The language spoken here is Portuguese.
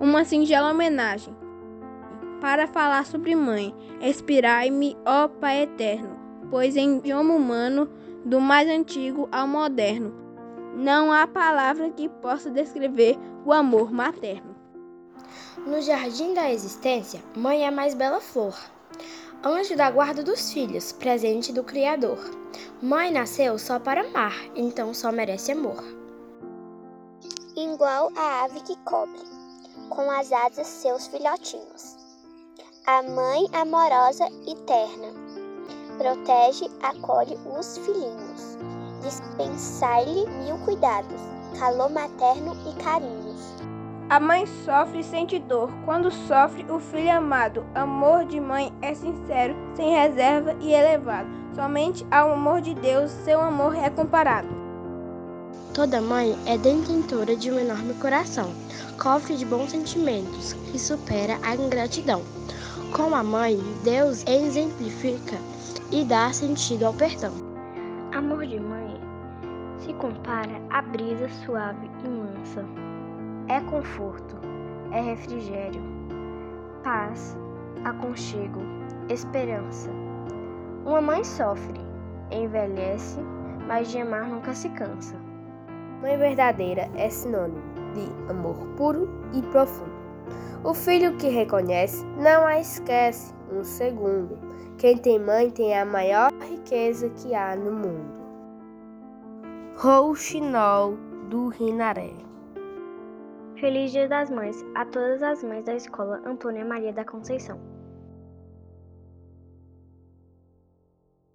uma singela homenagem para falar sobre mãe. Expirai-me, ó Pai eterno, pois em idioma humano, do mais antigo ao moderno, não há palavra que possa descrever o amor materno. No jardim da existência, mãe é a mais bela flor. Anjo da guarda dos filhos, presente do Criador. Mãe nasceu só para amar, então só merece amor. Igual a ave que cobre, com as asas seus filhotinhos. A mãe amorosa e terna, protege, acolhe os filhinhos. Dispensai-lhe mil cuidados, calor materno e carinhos. A mãe sofre e sente dor quando sofre o filho amado. Amor de mãe é sincero, sem reserva e elevado. Somente ao amor de Deus seu amor é comparado. Toda mãe é detentora de um enorme coração, cofre de bons sentimentos que supera a ingratidão. Com a mãe, Deus exemplifica e dá sentido ao perdão. Amor de mãe se compara à brisa suave e mansa. É conforto, é refrigério, paz, aconchego, esperança. Uma mãe sofre, envelhece, mas de amar nunca se cansa. Mãe verdadeira é sinônimo de amor puro e profundo. O filho que reconhece não a esquece um segundo. Quem tem mãe tem a maior riqueza que há no mundo. Rouxinol do Rinaré. Feliz Dia das Mães a todas as mães da Escola Antônia Maria da Conceição.